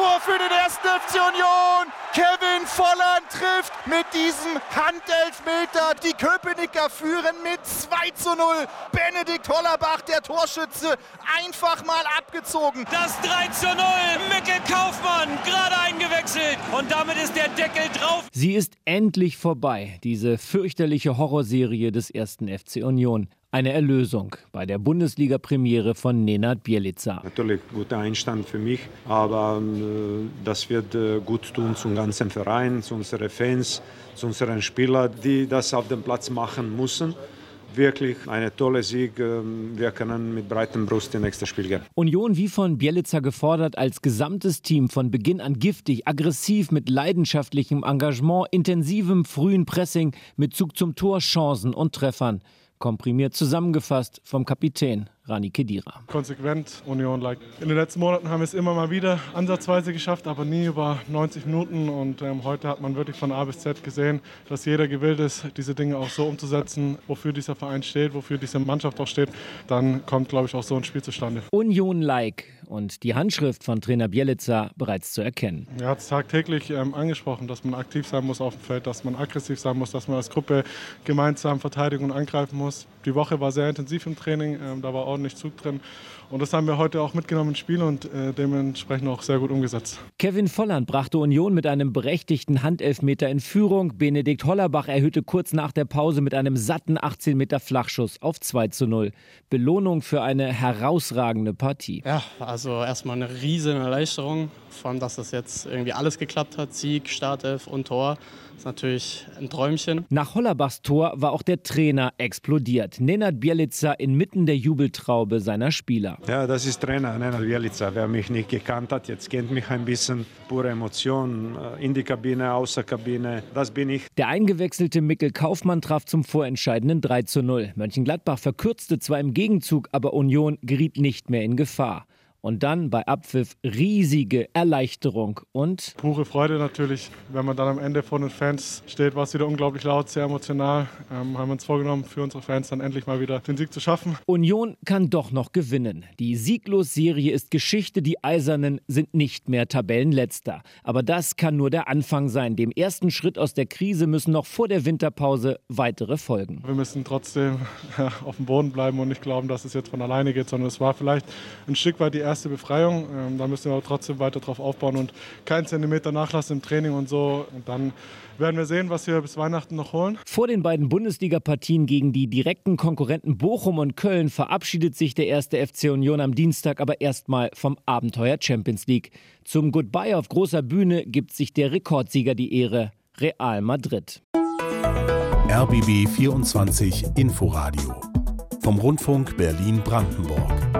Tor für den ersten FC Union. Kevin Volland trifft mit diesem Handelfmeter. Die Köpenicker führen mit 2 zu 0. Benedikt Hollerbach, der Torschütze, einfach mal abgezogen. Das 3 zu 0. Mikkel Kaufmann, gerade eingewechselt. Und damit ist der Deckel drauf. Sie ist endlich vorbei, diese fürchterliche Horrorserie des ersten FC Union. Eine Erlösung bei der Bundesliga-Premiere von Nenad Bielica. Natürlich guter Einstand für mich, aber äh, das wird äh, gut tun zum ganzen Verein, zu unseren Fans, zu unseren Spielern, die das auf dem Platz machen müssen wirklich eine tolle Sieg. Ähm, wir können mit breitem Brust in nächstes Spiel gehen. Union wie von Bielica gefordert, als gesamtes Team von Beginn an giftig, aggressiv, mit leidenschaftlichem Engagement, intensivem frühen Pressing, mit Zug zum Tor, Chancen und Treffern. Komprimiert zusammengefasst vom Kapitän Rani Kedira. Konsequent Union like. In den letzten Monaten haben wir es immer mal wieder ansatzweise geschafft, aber nie über 90 Minuten. Und ähm, heute hat man wirklich von A bis Z gesehen, dass jeder gewillt ist, diese Dinge auch so umzusetzen, wofür dieser Verein steht, wofür diese Mannschaft auch steht. Dann kommt, glaube ich, auch so ein Spiel zustande. Union-like und die Handschrift von Trainer Bielica bereits zu erkennen. Er hat es tagtäglich ähm, angesprochen, dass man aktiv sein muss auf dem Feld, dass man aggressiv sein muss, dass man als Gruppe gemeinsam verteidigen und angreifen muss. Die Woche war sehr intensiv im Training, ähm, da war ordentlich Zug drin. Und das haben wir heute auch mitgenommen ins Spiel und äh, dementsprechend auch sehr gut umgesetzt. Kevin Volland brachte Union mit einem berechtigten Handelfmeter in Führung. Benedikt Hollerbach erhöhte kurz nach der Pause mit einem satten 18 Meter Flachschuss auf 2 zu 0. Belohnung für eine herausragende Partie. Ja, also erstmal eine riesen Erleichterung, von dass das jetzt irgendwie alles geklappt hat. Sieg, Startelf und Tor. Das ist natürlich ein Träumchen. Nach Hollerbachs Tor war auch der Trainer explodiert. Nenad Bielica inmitten der Jubeltraube seiner Spieler. Ja, das ist Trainer Nenad Bielica. Wer mich nicht gekannt hat, jetzt kennt mich ein bisschen. Pure Emotion, äh, in die Kabine, außer Kabine. Das bin ich. Der eingewechselte Mikkel Kaufmann traf zum vorentscheidenden 3 zu 0. Mönchengladbach verkürzte zwar im Gegenzug, aber Union geriet nicht mehr in Gefahr. Und dann bei Abpfiff riesige Erleichterung und pure Freude natürlich, wenn man dann am Ende vor den Fans steht, war es wieder unglaublich laut, sehr emotional. Ähm, haben wir uns vorgenommen, für unsere Fans dann endlich mal wieder den Sieg zu schaffen. Union kann doch noch gewinnen. Die Sieglos-Serie ist Geschichte, die Eisernen sind nicht mehr Tabellenletzter. Aber das kann nur der Anfang sein. Dem ersten Schritt aus der Krise müssen noch vor der Winterpause weitere folgen. Wir müssen trotzdem ja, auf dem Boden bleiben und nicht glauben, dass es jetzt von alleine geht, sondern es war vielleicht ein Stück weit die erste Befreiung. Ähm, da müssen wir aber trotzdem weiter drauf aufbauen und keinen Zentimeter nachlassen im Training und so. Und dann werden wir sehen, was wir bis Weihnachten noch holen. Vor den beiden Bundesliga-Partien gegen die direkten Konkurrenten Bochum und Köln verabschiedet sich der erste FC Union am Dienstag aber erstmal vom Abenteuer Champions League. Zum Goodbye auf großer Bühne gibt sich der Rekordsieger die Ehre, Real Madrid. RBB 24 Inforadio vom Rundfunk Berlin-Brandenburg.